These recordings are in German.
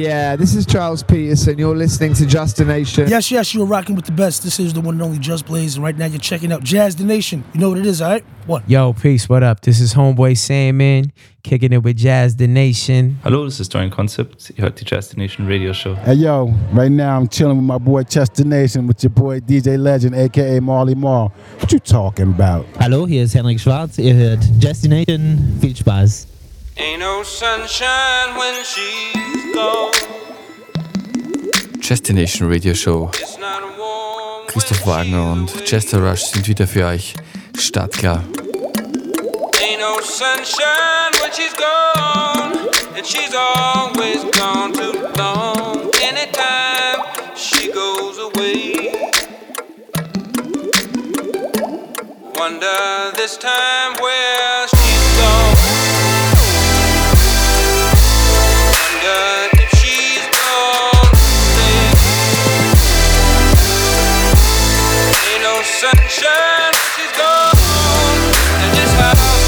Yeah, this is Charles Peterson. You're listening to Just the Nation. Yes, yes, you're rocking with the best. This is the one and only Just Blaze, and right now you're checking out Jazz the Nation. You know what it is, all right? What? Yo, peace. What up? This is Homeboy Sandman, kicking it with Jazz the Nation. Hallo, this is Dorian Concept. You heard die Jazz the Nation Radio Show. Hey yo, right now I'm chilling with my boy Chester Nation with your boy DJ Legend, aka Marley Marl. What you talking about? Hallo, hier ist Henrik Schwarz. Ihr hört Jazz the Nation. Viel Spaß. Ain't no sunshine when she's gone. Destination Radio Show. Christoph Wagner und Chester Rush sind wieder für euch startklar. Ain't no sunshine when she's gone, and she's always gone too long. Anytime she goes away, wonder this time where sunshine, she's gone, and it's hard.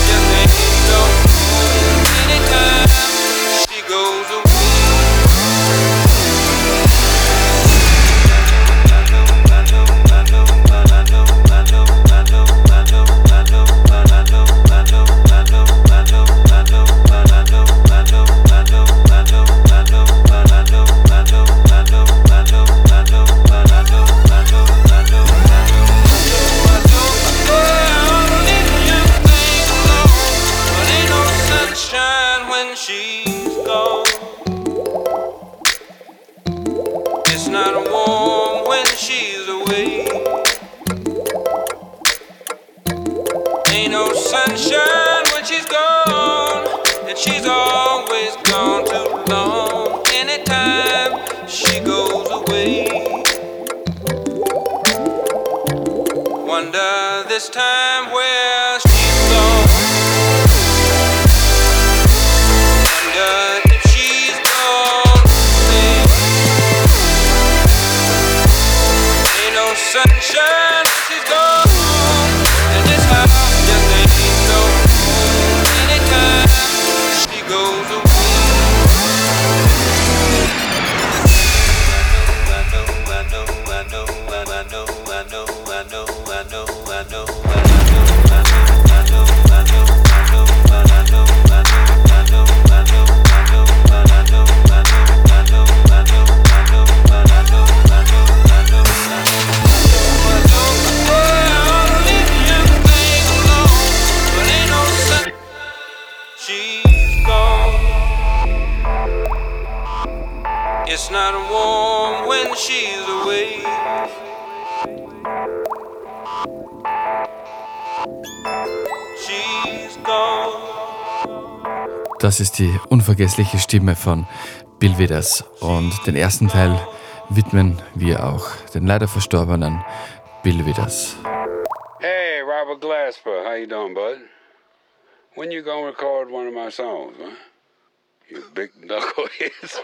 She's always gone too long. Anytime she goes away, wonder this time where she's gone. Wonder Das ist die unvergessliche Stimme von Bill Withers. Und den ersten Teil widmen wir auch den leider verstorbenen Bill Withers. Hey, Robert Glasper, how you doing, bud? When you gonna record one of my songs, man? You big knucklehead.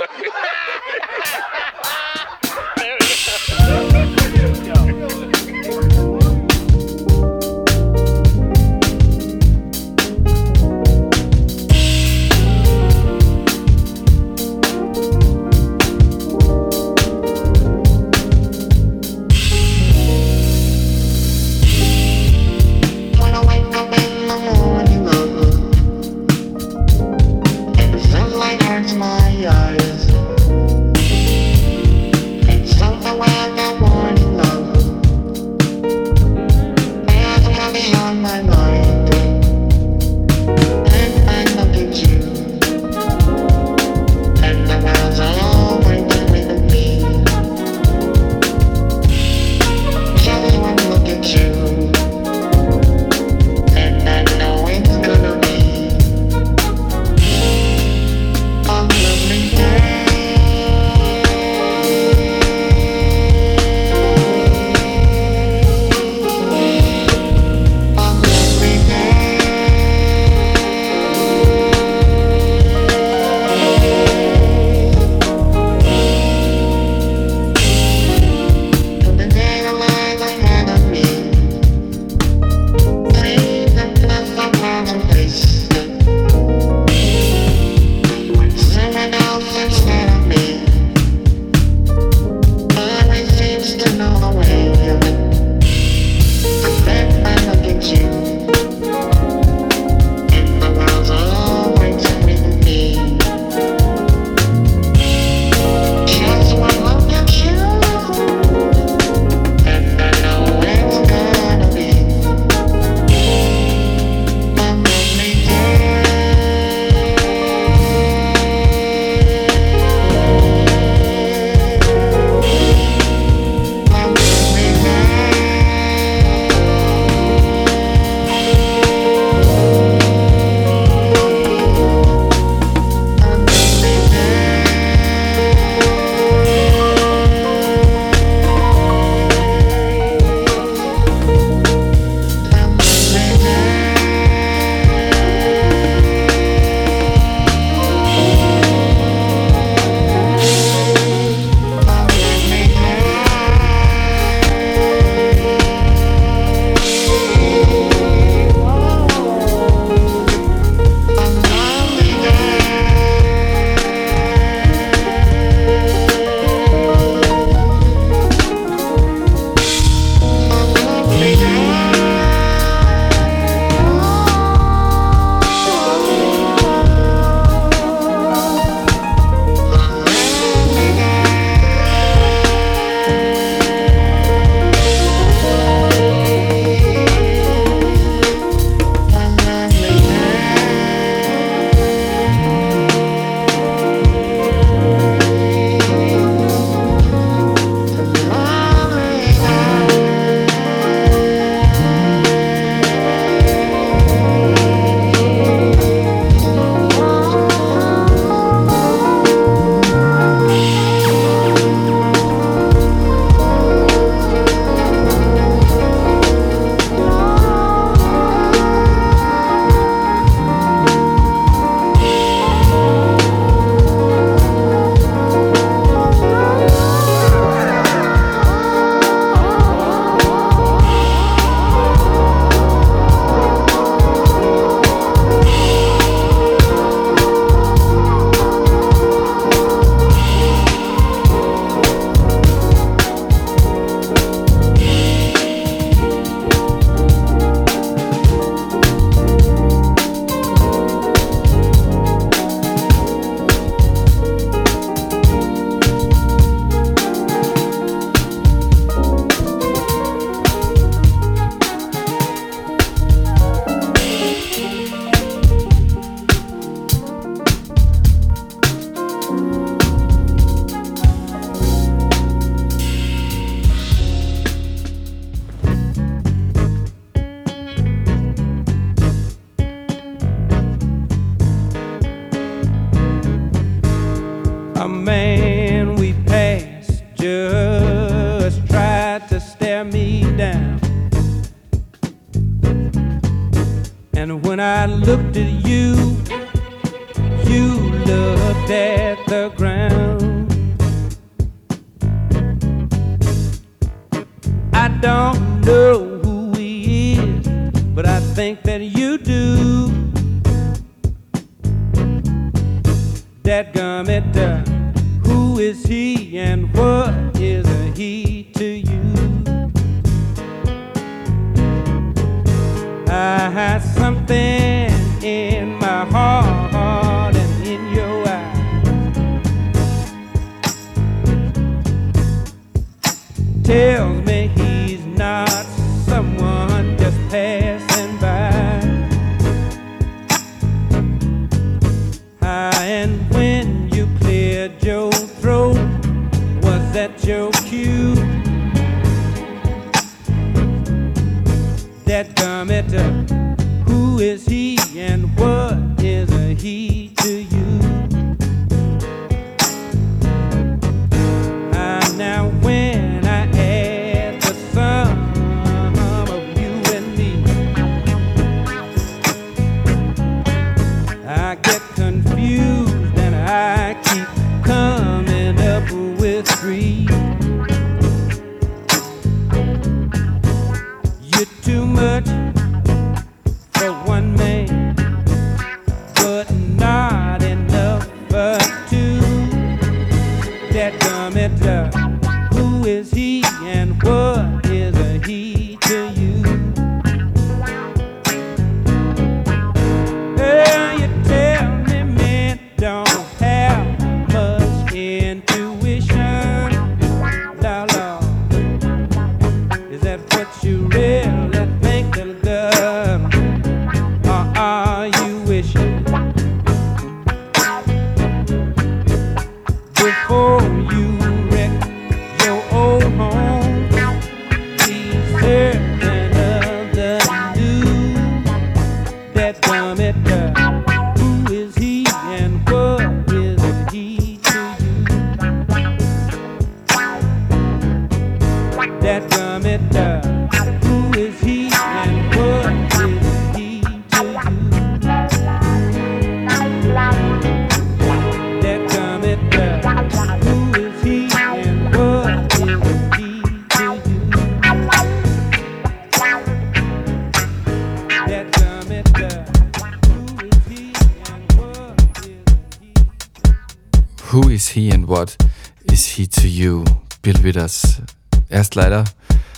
leider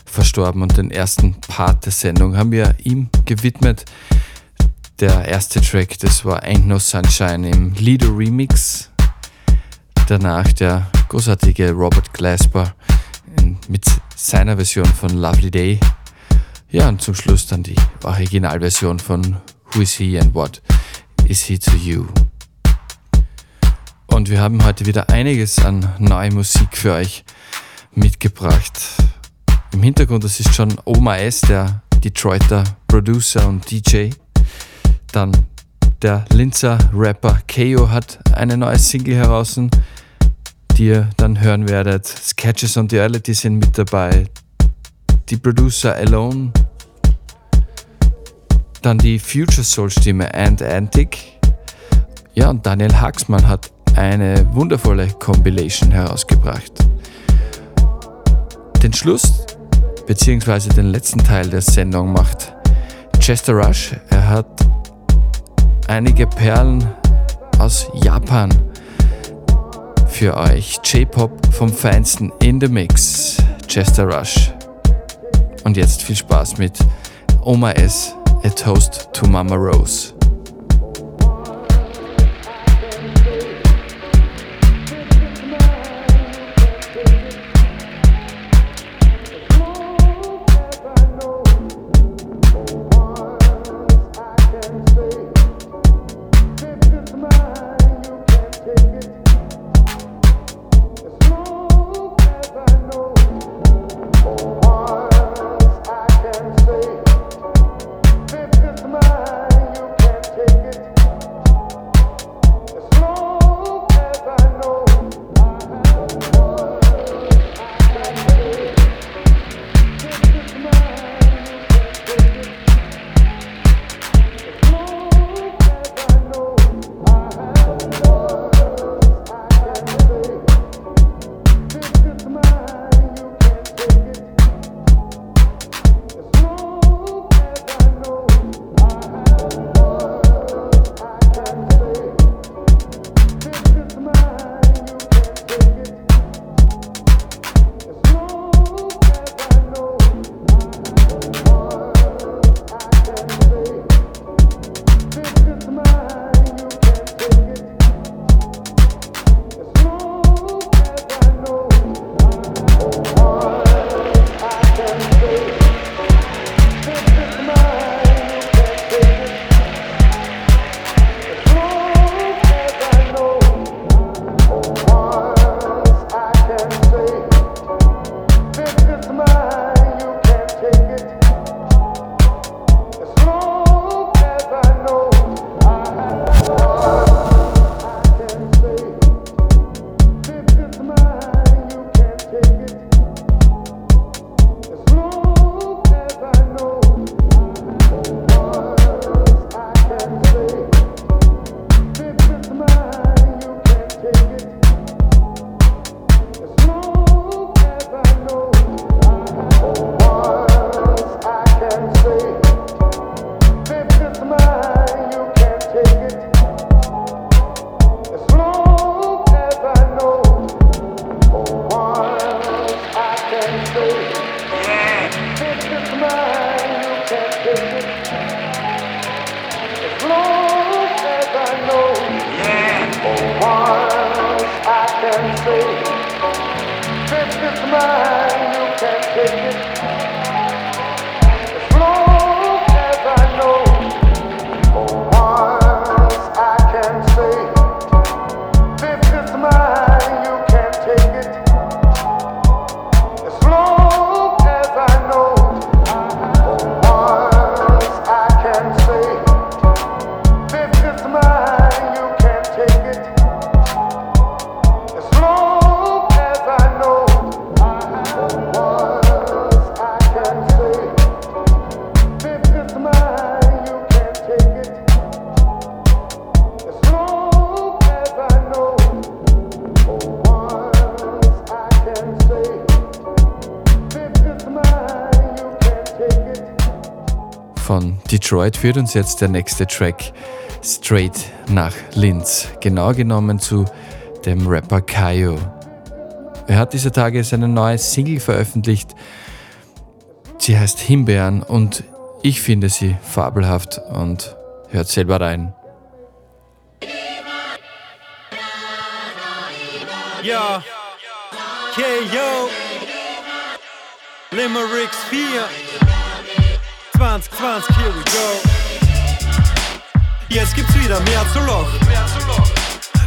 verstorben und den ersten Part der Sendung haben wir ihm gewidmet. Der erste Track, das war Ain't No Sunshine im Lido Remix. Danach der großartige Robert Glasper mit seiner Version von Lovely Day. Ja, und zum Schluss dann die Originalversion von Who is he and what is he to you? Und wir haben heute wieder einiges an neue Musik für euch mitgebracht. Im Hintergrund, das ist schon Oma S, der Detroiter Producer und DJ. Dann der Linzer Rapper Keo hat eine neue Single heraus, die ihr dann hören werdet. Sketches on the Reality sind mit dabei. Die Producer Alone. Dann die Future Soul Stimme And Antic. Ja, und Daniel Haxmann hat eine wundervolle Compilation herausgebracht. Den Schluss beziehungsweise den letzten Teil der Sendung macht Chester Rush. Er hat einige Perlen aus Japan für euch. J-Pop vom Feinsten in the Mix. Chester Rush. Und jetzt viel Spaß mit Oma S. A Toast to Mama Rose. Detroit führt uns jetzt der nächste Track straight nach Linz. Genau genommen zu dem Rapper Kayo. Er hat dieser Tage seine neue Single veröffentlicht. Sie heißt Himbeeren und ich finde sie fabelhaft und hört selber rein. Ja, KO, Limericks 4, 2020, here we go. Jetzt gibt's wieder mehr zu Loch,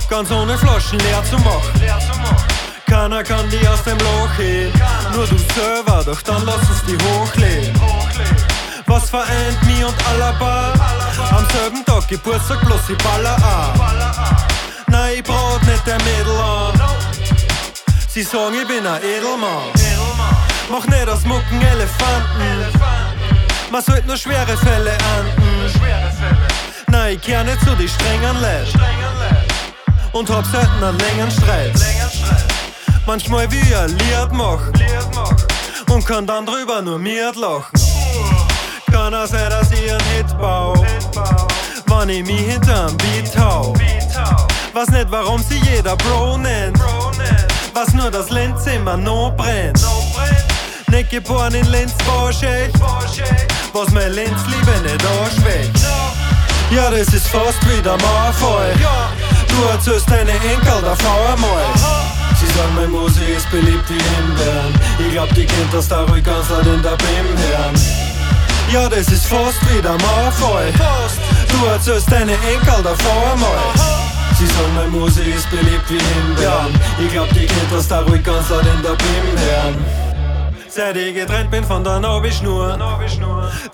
ganz ohne Flaschen leer zu machen. Keiner kann die aus dem Loch heben, nur du selber, doch dann lass uns die hochleben. Was vereint mich und Alaba? Am selben Tag Geburtstag, bloß ich baller an. Nein, ich brauch nicht der Mädel an. Sie sagen, ich bin ein Edelmann. Mach nicht aus Mucken Elefanten. Man sollte nur schwere Fälle ernten. Nein, ich kehr nicht zu die strengen Leid. Und hab selten einen längeren Streit. Manchmal ich ein Lied machen. Und kann dann drüber nur mir lachen. Kann auch sein, dass ich einen Hit bau. Wann ich mich hinterm Beat hau. Weiß nicht, warum sie jeder Bro nennt. Was nur das Lenz noch brennt. Nicht geboren in Lenz, Vorschächt. Was mein Lenz Liebe nicht anschwächt. Ja, das ist fast wieder Mauerfall. Du erzählst deine Enkel davor einmal. Sie sagen, meine Musik ist beliebt wie Himbeeren. Ich glaub, die kennt das da ruhig ganz laut in der BIM hören. Ja, das ist fast wieder Mauerfall. Du erzählst deine Enkel davor einmal. Sie sagen, meine Musik ist beliebt wie Himbeeren. Ich glaub, die kennt das da ruhig ganz laut in der BIM hören. Seit ich getrennt bin von der Nobelschnur,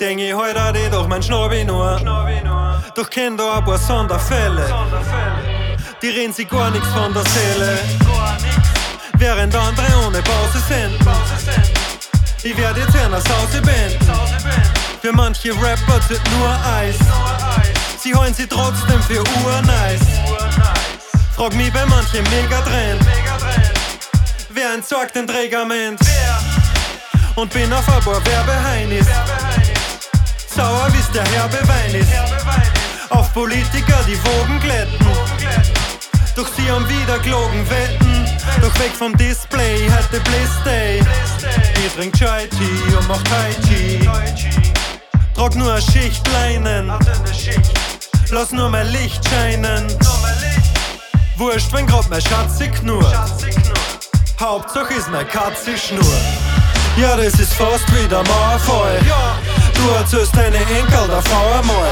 denk ich heute an die doch mein Schnobby nur. Doch kenn da ein paar Sonderfälle, die reden sich gar nichts von der Seele. Während andere ohne Pause sind. Ich werd jetzt nach Hause Band. Für manche Rapper zählt nur Eis. Sie holen sie trotzdem für urnice. Frag mich bei manchen Megatrend. Wer entsorgt den Trägerment? Und bin auf ein paar Werbeheinis. Sauer wie's der herbe Wein ist. Auf Politiker, die Wogen glätten. Doch sie haben wieder gelogen wetten. Doch weg vom Display, hatte Bliss Day. Ich trink Chai Tea und mach Tai Chi. Trag nur eine Schicht Leinen. Lass nur mein Licht scheinen. Wurscht, wenn grad mein Schatz sich knurrt. Hauptsache ist mein Katze Schnur. Ja, das ist fast wieder Mauerfall. Du erzählst deine Enkel davor einmal.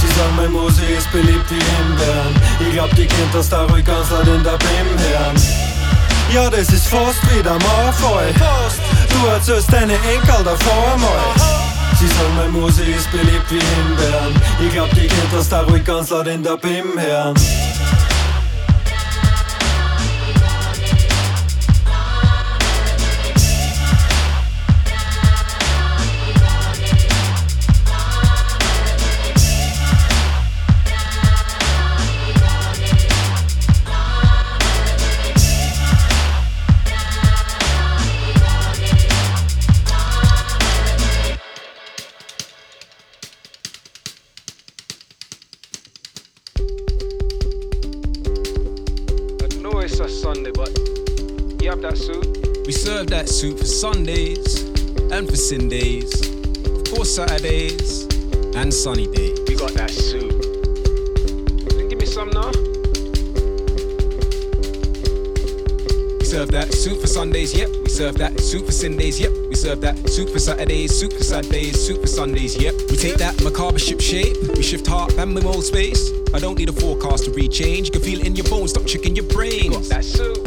Sie sagen, meine Musik ist beliebt wie Himbeeren. Ich glaub, die kennt das da ruhig ganz laut in der BIM hören. Ja, das ist fast wieder Mauerfall. Du erzählst deine Enkel davor einmal. Sie sagen, meine Musik ist beliebt wie Himbeeren. Ich glaub, die kennt das da ruhig ganz laut in der BIM hören. Soup for Sundays and for Sundays, of course Saturdays and sunny days. We got that suit. Then give me some now. We serve that soup for Sundays, yep. We serve that soup for Sundays, yep. We serve that soup for Saturdays, soup for Saturdays, soup for Sundays, yep. We take that macabre ship shape, we shift heart and we mold space. I don't need a forecast to rechange. You can feel it in your bones, stop tricking your brains. Got that suit.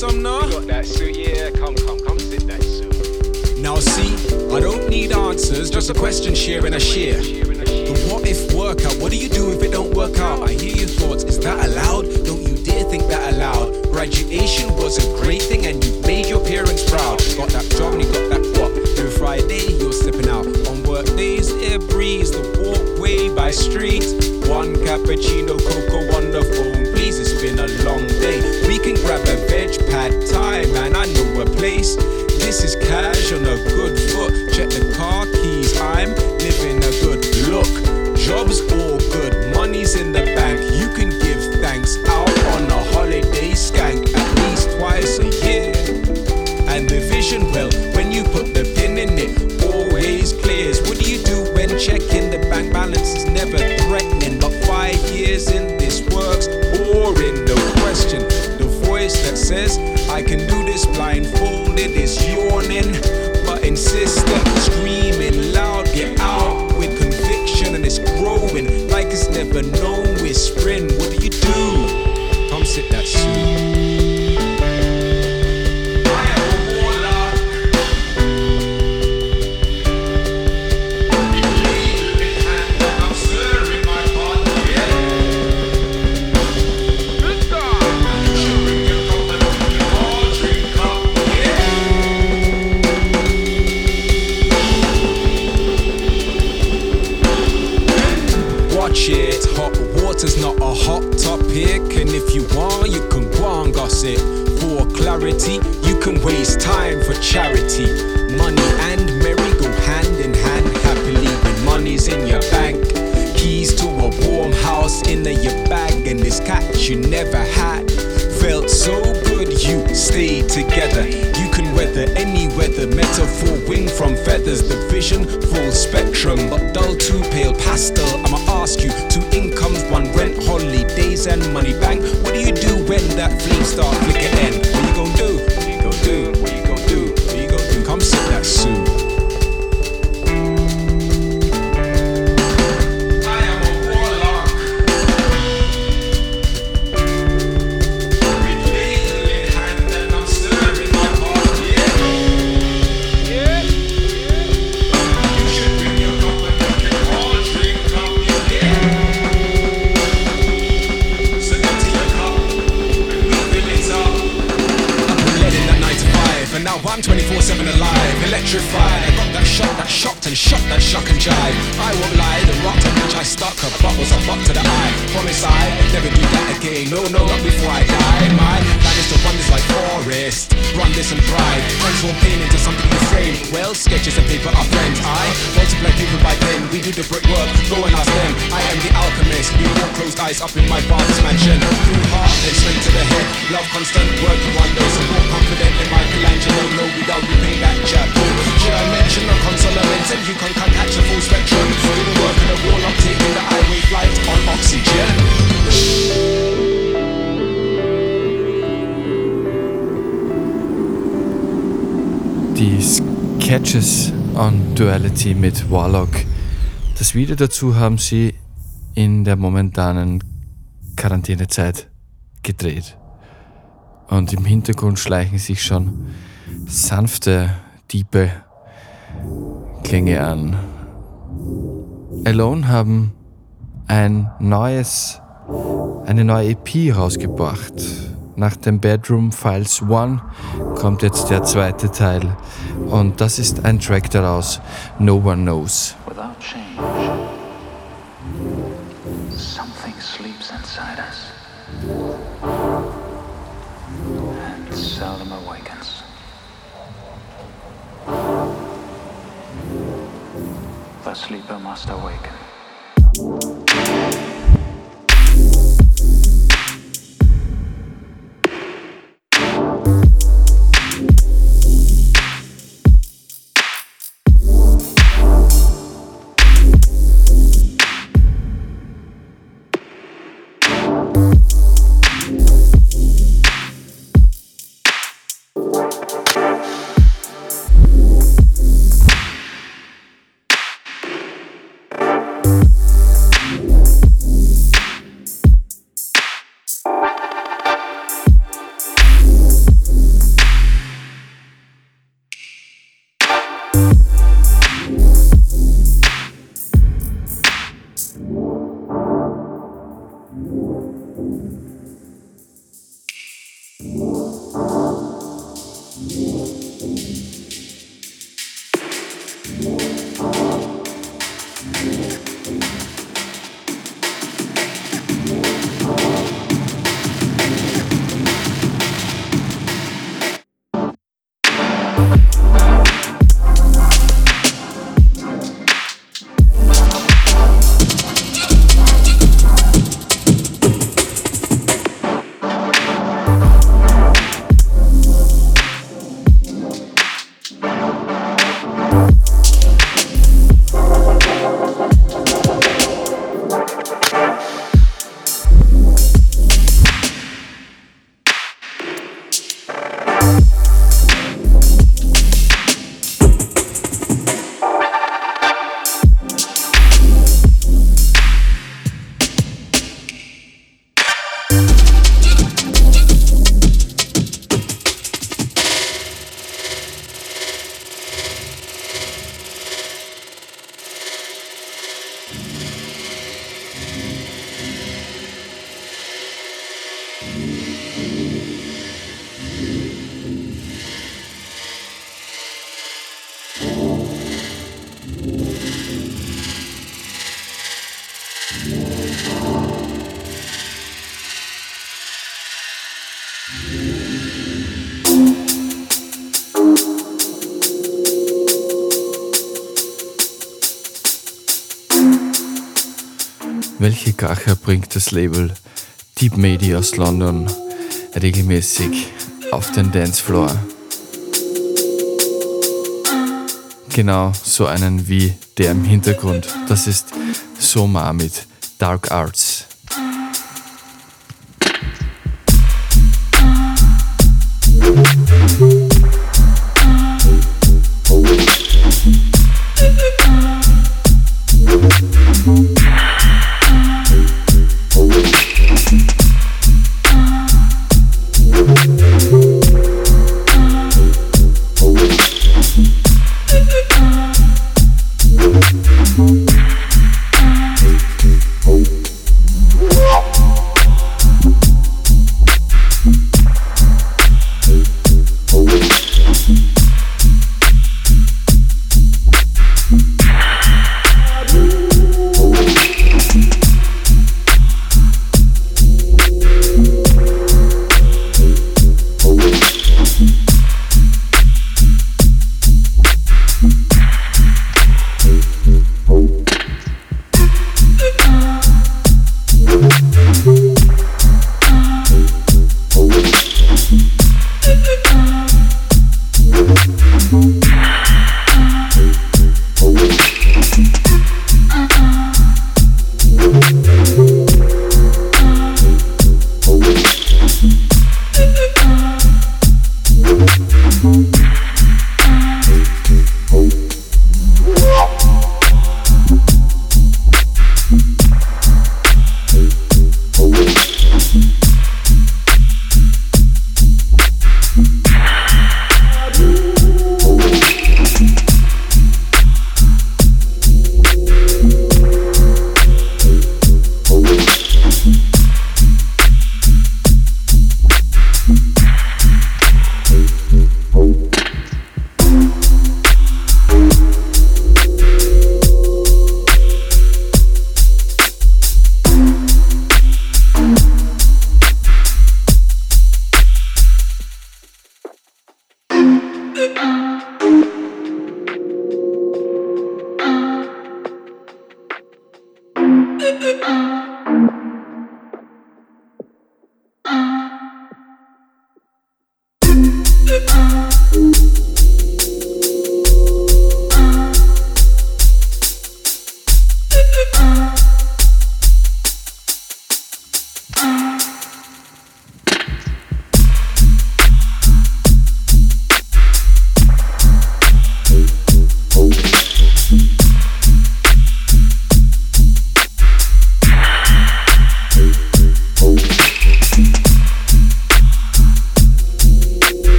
We got that suit. Miss Sumner? We got that suit, yeah. Come, come, come sit that suit. Now see, I don't need answers, just a question sharing a share. The what if workout, what do you do if it don't work out? I hear your thoughts, is that allowed? Don't you dare think that aloud. Graduation was a great thing and you made your parents proud. Got that job and you got that what? Every Friday you're slipping out. On work days, air breeze, the walkway by street. One cappuccino, cocoa on the phone, please. It's been a long day. We can grab a veg pad time, and I know a place. This is dazu haben sie in der momentanen Quarantänezeit gedreht. Und im Hintergrund schleichen sich schon sanfte, tiefe Klänge an. Alone haben ein neues, eine neue EP rausgebracht. Nach dem Bedroom Files One kommt jetzt der zweite Teil. Und das ist ein Track daraus, No One Knows. Without change, must awaken. Das Label Deep Medi aus London regelmäßig auf den Dancefloor? Genau so einen wie der im Hintergrund. Das ist Soma mit Dark Arts.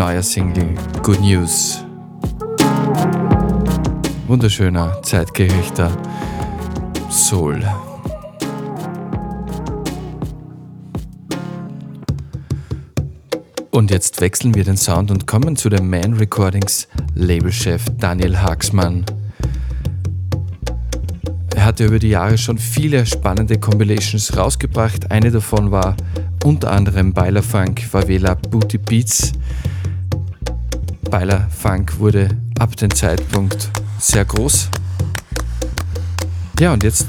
Neuer Single Good News. Wunderschöner, zeitgerechter Soul. Und jetzt wechseln wir den Sound und kommen zu dem Man Recordings Labelchef Daniel Haxmann. Er hatte über die Jahre schon viele spannende Compilations rausgebracht. Eine davon war unter anderem Beiler Funk Favela Booty Beats. Beiler Funk wurde ab dem Zeitpunkt sehr groß. Ja, und jetzt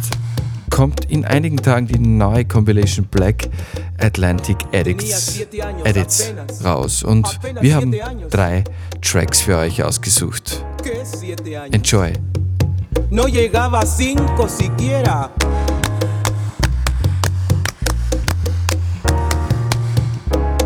kommt in einigen Tagen die neue Compilation Black Atlantic Addicts Edits raus. Und wir haben drei Tracks für euch ausgesucht. Enjoy. No llegaba cinco siquiera.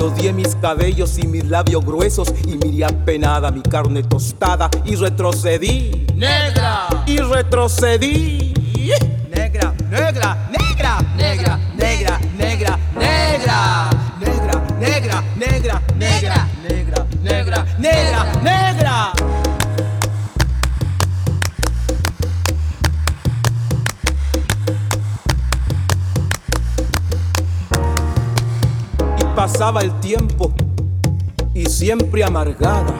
Yo odié mis cabellos y mis labios gruesos y miré apenada mi carne tostada y retrocedí. Negra. Y retrocedí. Negra, negra, negra, el tiempo y siempre amargada.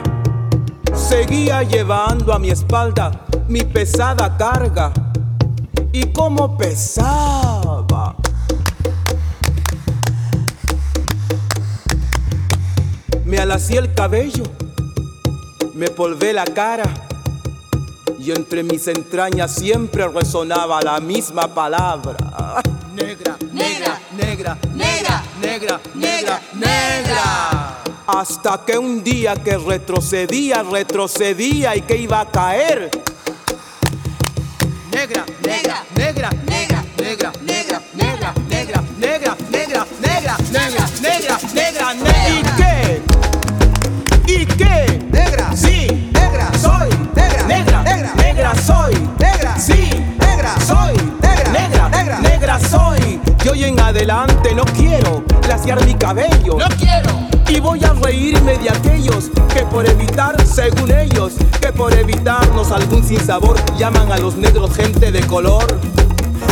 Seguía llevando a mi espalda mi pesada carga y cómo pesaba. Me alací el cabello, me polvé la cara y entre mis entrañas siempre resonaba la misma palabra. Negra, negra, negra, negra, negra, negra, negra. Hasta que un día que retrocedía, retrocedía y que iba a caer. Negra, negra, negra, negra, hoy en adelante no quiero glaciar mi cabello. No quiero. Y voy a reírme de aquellos que por evitar, según ellos, que por evitarnos algún sinsabor llaman a los negros gente de color.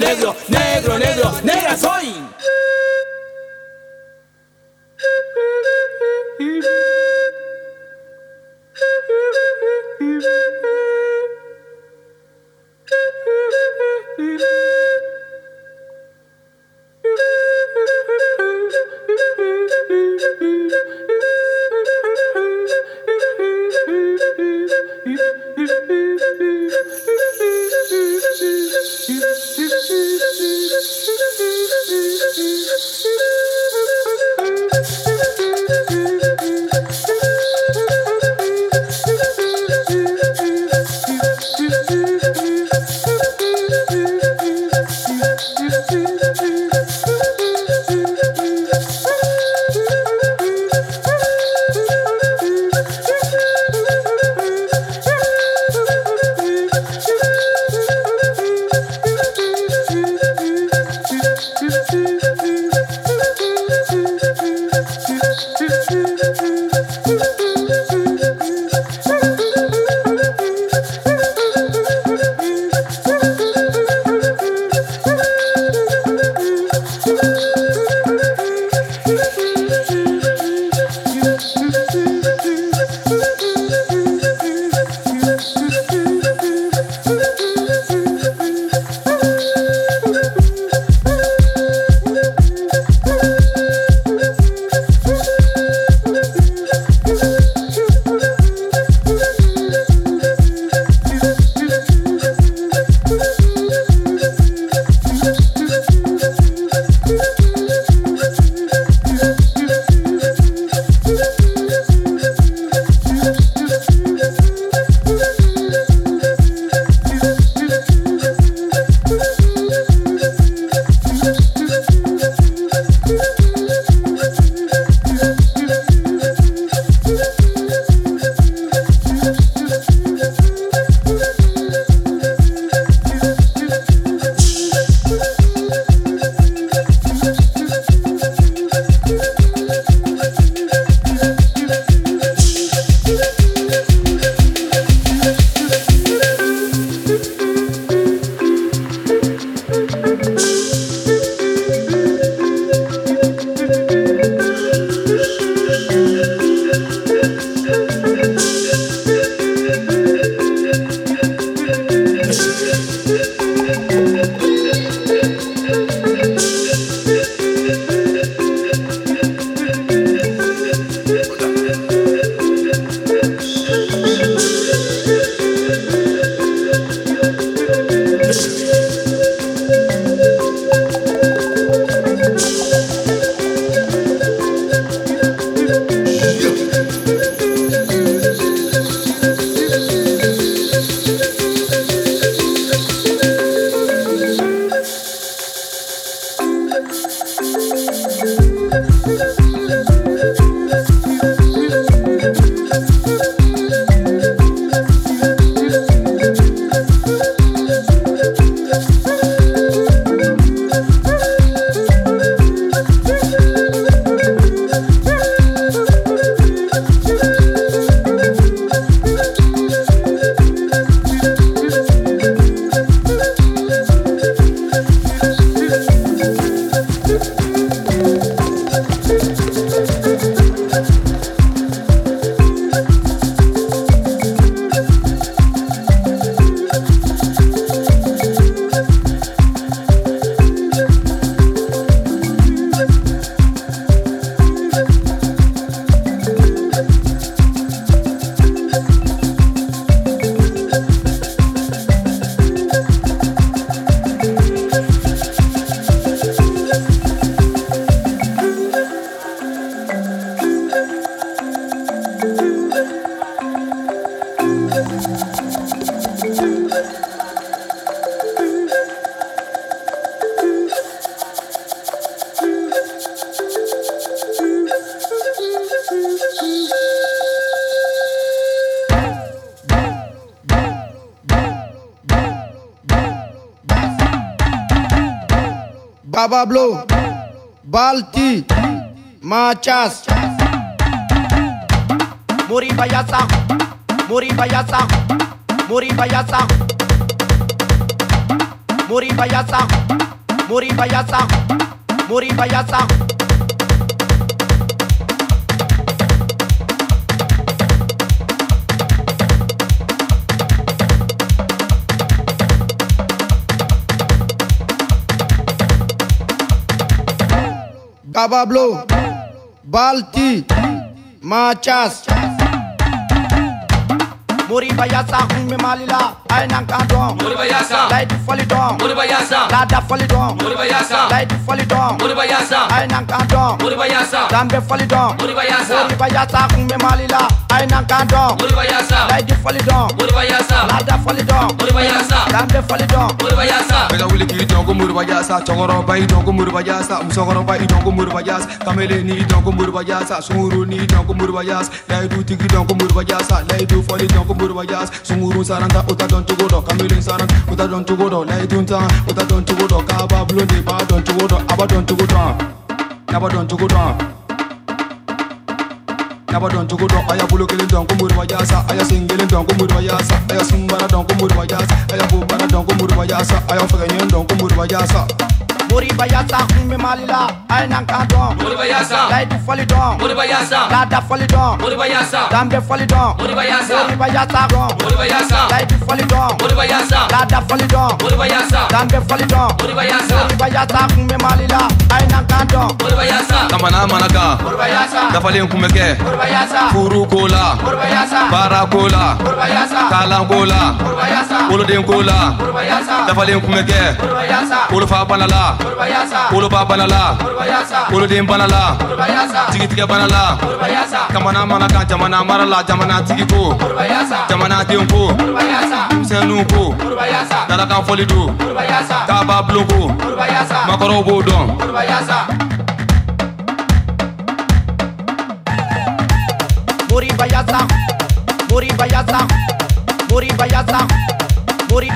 Negro, negro, noches. Muribayasa, Muribayasa, Muribayasa, Muribayasa, Muribayasa, Muribayasa. Gaba Blue. बाल्टी माचास मोरी भैया साहू में मालिला। I nan ka dɔn. Moriba yaasa. Layidu fɔli dɔn. Moriba yaasa. Laada fɔli dɔn. Moriba yaasa. Layidu fɔli dɔn. Moriba yaasa. I nan ka dɔn. Moriba yaasa. Danbe fɔli dɔn. Moriba yaasa. Moriba yaasa kun bɛ Mali la. I nan ka dɔn. Moriba yaasa. Layidu fɔli dɔn. Moriba yaasa. Laada fɔli dɔn. Moriba yaasa. Danbe fɔli dɔn. Moriba yaasa. Bɛɛ ka wuli k'i dɔn ko Moriba yaasa. Cɛkɔrɔba i dɔn ko Moriba yaasa. Musokɔrɔba i dɔn ko Moriba yaasa. Kamele i dɔn ko Moriba yaasa. Sunguru i dɔn ko Moriba yaasa. Layidu tigi dɔn ko Moriba yaasa. Layidu fɔli dɔn ko Moriba yaasa. Sunguru saranta o ta dɔn don't to go down, Camille Sana, Kuta don't to go down, Laitunta, Kuta don't to go down, Kaba Blue, Ba don't to go down, Abba to go down, Naba to go down. Naba don to go don aya bulu kelen don ko muru wajasa aya singelen don ko muru wajasa aya sumbara don ko muru wajasa aya bubara don ko muru Mori bayasa, ume malila, ay aina kadon. Mori bayasa, light folly don. Mori bayasa, lada folly don. Mori bayasa, dambe folly don. Mori bayasa, mori bayasa ron. Mori bayasa, light folly don. Mori bayasa, lada folly don. Mori bayasa, dambe folly don. Mori bayasa, mori bayasa ume malila, ay aina kadon. Mori bayasa, kamana manaka. Mori bayasa, dafalin kumeke. Mori bayasa, furu kola. Mori bayasa, bara kola. Mori bayasa, kalang kola. Mori bayasa, woloden kola. Mori bayasa, dafalin kumeke. Mori bayasa, wolofa panala. Kolo ba banala, kolo den banala, tigitigɛ banala, jamana mana ka jamana mara la jamana tigi ko, jamana den ko, denmisɛnninw ko, dalakan fɔli don, taaba bulon ko, makɔrɔw b'o dɔn. Muri bayasa, Muri bayasa, Muri bayasa, Muri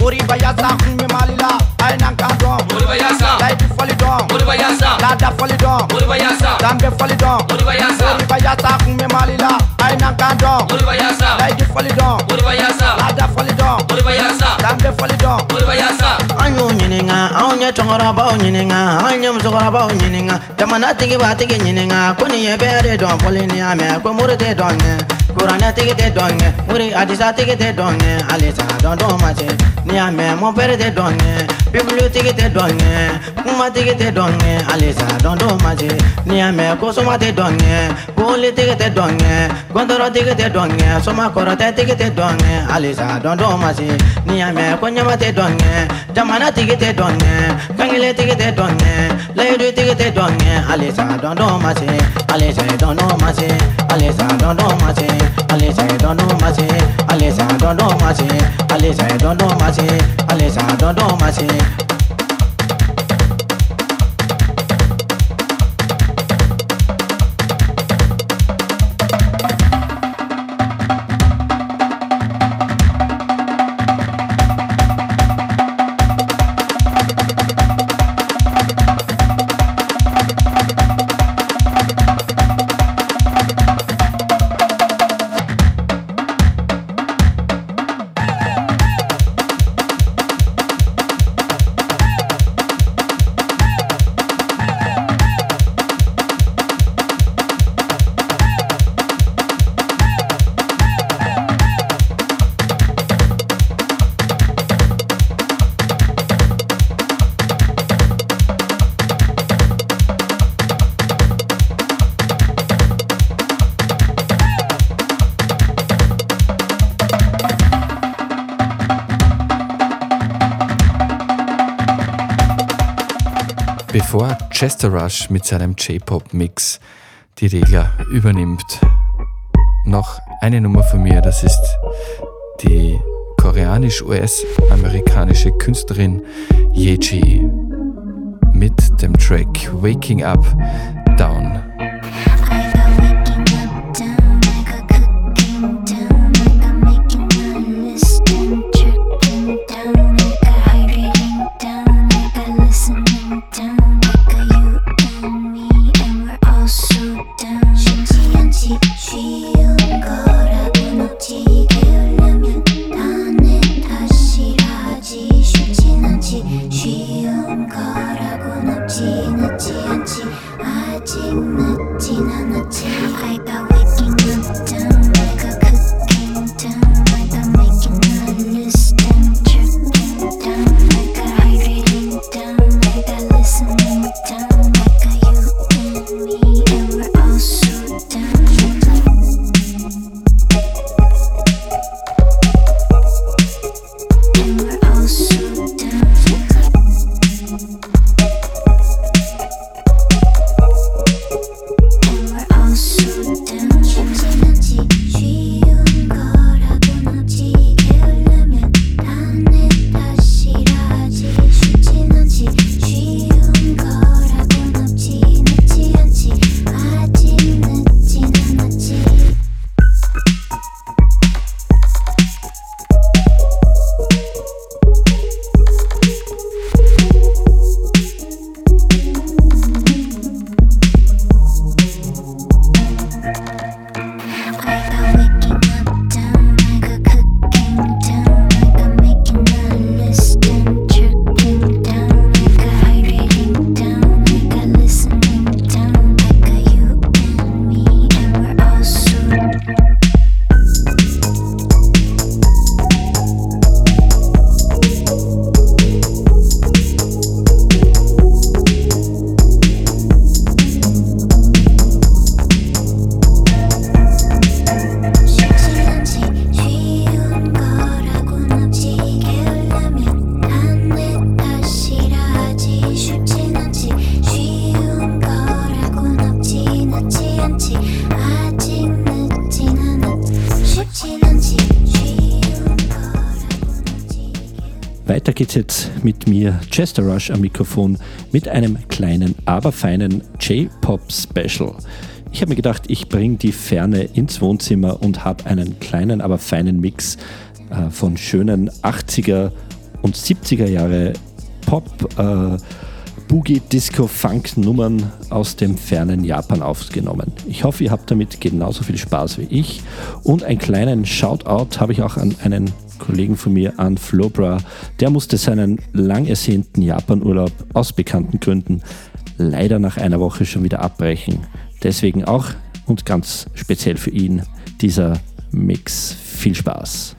Muri bayasa, Malila. Aynan kardon Modibo Yassa Laiti foli don Modibo Yassa Lada foli don Modibo Yassa Dambe foli don Modibo Yassa Modibo Yassa kun bɛ la I knock on door. Urvayasa. Like it fall it down. Urvayasa. Lada fall it down. Urvayasa. Dande fall it down. Urvayasa. Anyo nyininga, anya tongora ba nyininga, anya mzogora ba nyininga. Jamana tigi ba tigi nyininga, kuni ye bere don polini ame, ko murte don ne. Kurana tigi te donge, muri adisa tigi te donge, alisa don don mache, niya me mo pere te donge, biblu tigi te donge, kuma tigi te donge, alisa don don mache, niya me kosuma te donge, kuli tigi te donge, Gɔndɔrɔ tigi tɛ dɔn kɛ, soma kɔrɔtɛ tigi tɛ dɔn kɛ, halisa dɔndɔn ma se. N'i y'a mɛn ko ɲɛma tɛ dɔn kɛ, jamana tigi tɛ dɔn kɛ, kankele tigi tɛ dɔn kɛ, layidu tigi tɛ dɔn kɛ, halisa dɔndɔn ma se. Halisa dɔndɔn ma se, halisa dɔndɔn ma se, halisa dɔndɔn ma se, halisa dɔndɔn ma se, halisa dɔndɔn ma se, halisa dɔndɔn ma se. Chester Rush mit seinem J-Pop-Mix die Regler übernimmt. Noch eine Nummer von mir, das ist die koreanisch-US-amerikanische Künstlerin Yeji mit dem Track Waking Up mir, Chester Rush am Mikrofon, mit einem kleinen, aber feinen J-Pop-Special. Ich habe mir gedacht, ich bringe die Ferne ins Wohnzimmer und habe einen kleinen, aber feinen Mix äh, von schönen 80er und 70er Jahre Pop, äh, Boogie, Disco, Funk Nummern aus dem fernen Japan aufgenommen. Ich hoffe, ihr habt damit genauso viel Spaß wie ich. Und einen kleinen Shoutout habe ich auch an einen Kollegen von mir, an Flobra. Der musste seinen lang ersehnten Japan-Urlaub aus bekannten Gründen leider nach einer Woche schon wieder abbrechen. Deswegen auch und ganz speziell für ihn dieser Mix. Viel Spaß.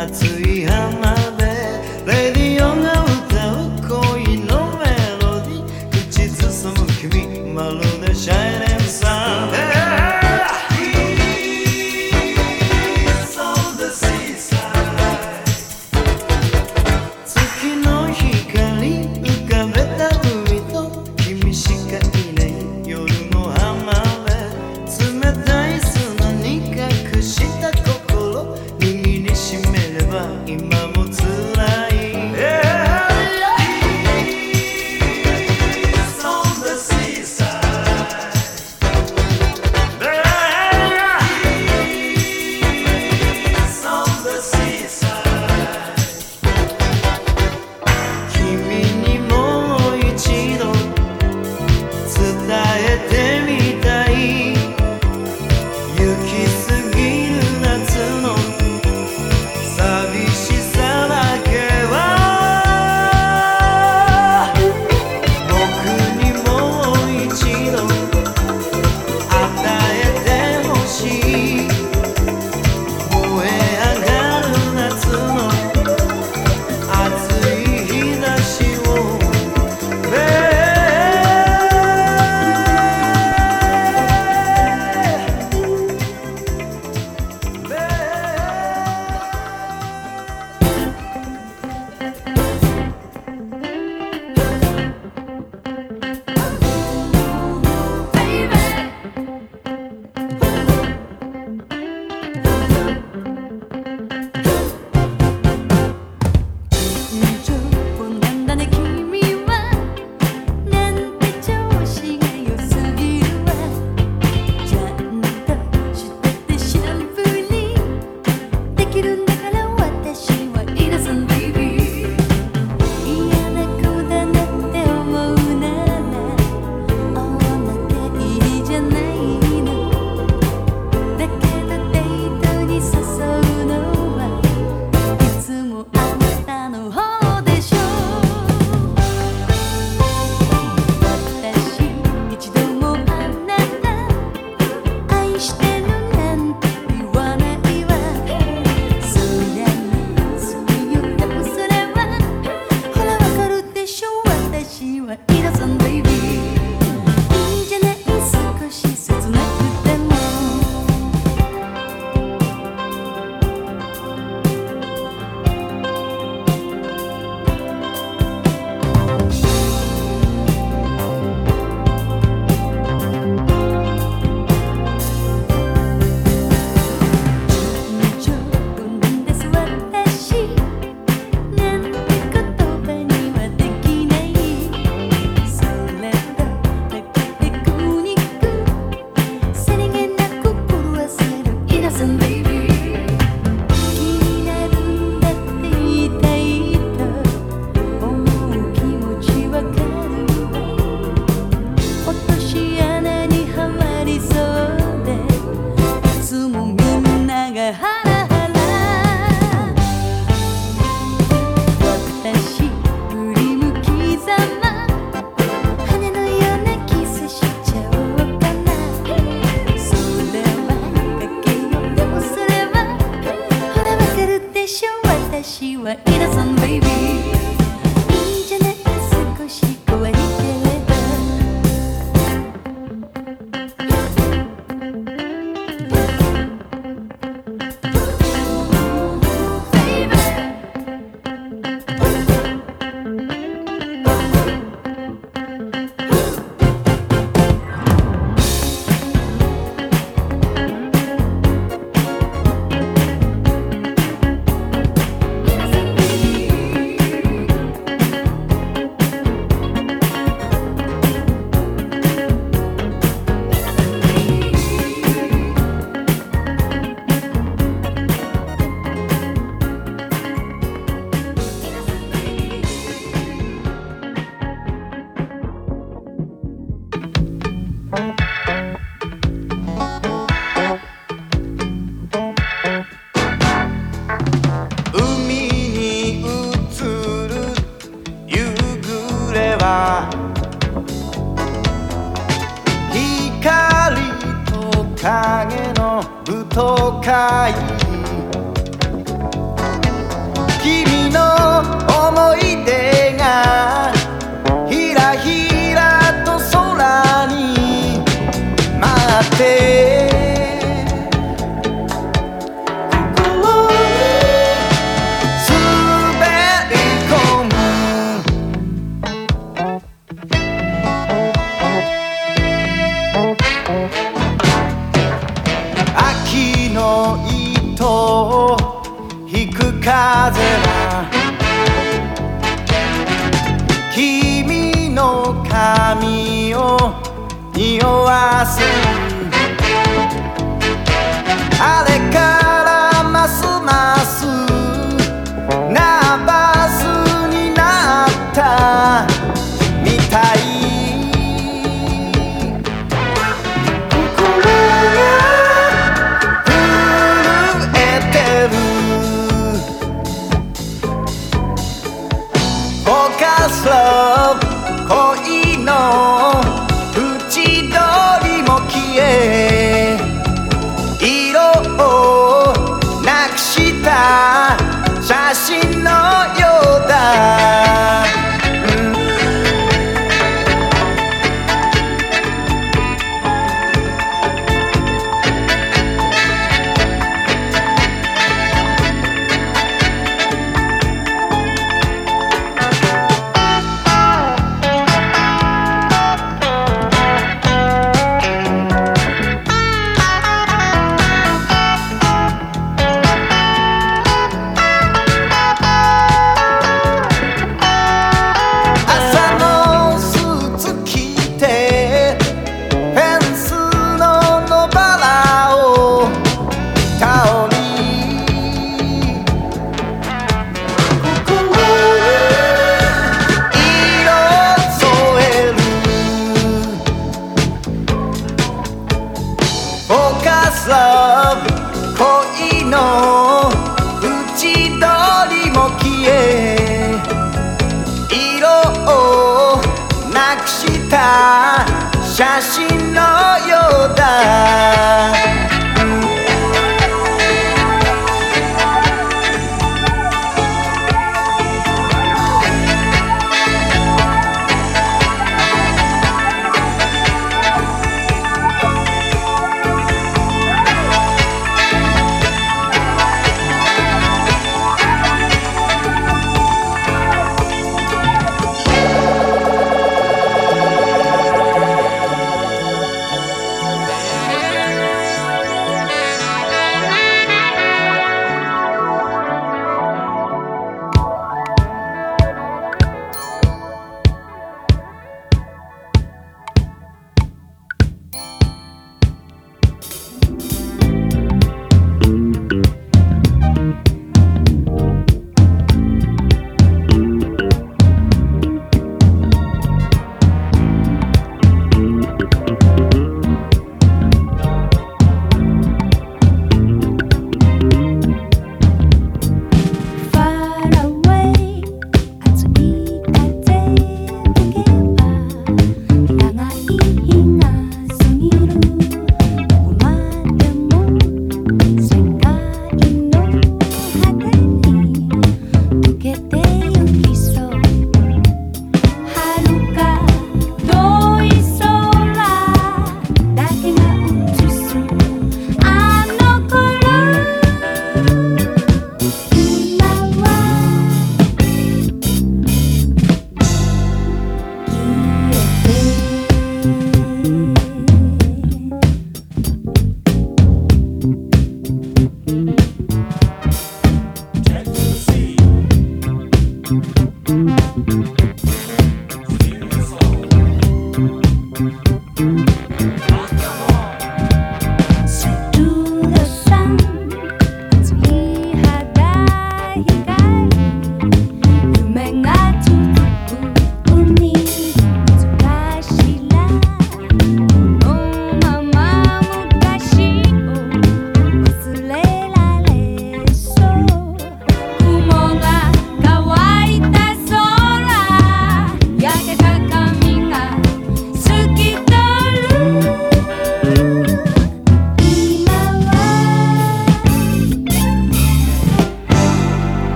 熱い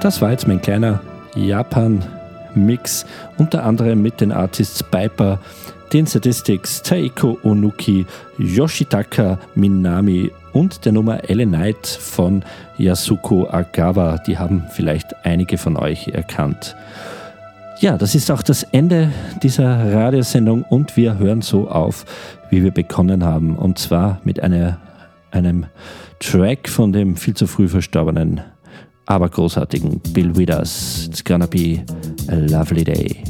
Das war jetzt mein kleiner Japan-Mix, unter anderem mit den Artists Piper, den Statistics Taiko Onuki, Yoshitaka Minami und der Nummer Elle Night von Yasuko Agawa. Die haben vielleicht einige von euch erkannt. Ja, das ist auch das Ende dieser Radiosendung und wir hören so auf, wie wir begonnen haben. Und zwar mit einer, einem Track von dem viel zu früh verstorbenen, aber großartigen Bill Withers. It's gonna be a lovely day.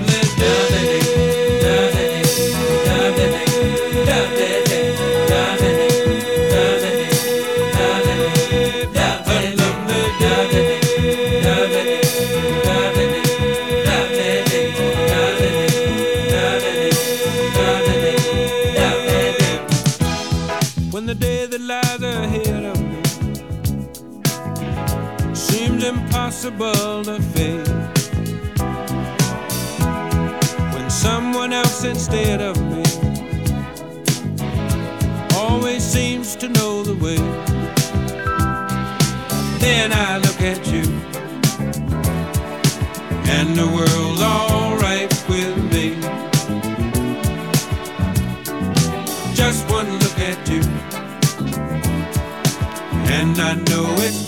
know way. Then I look at you, and the world's alright with me. Just one look at you, and I know it's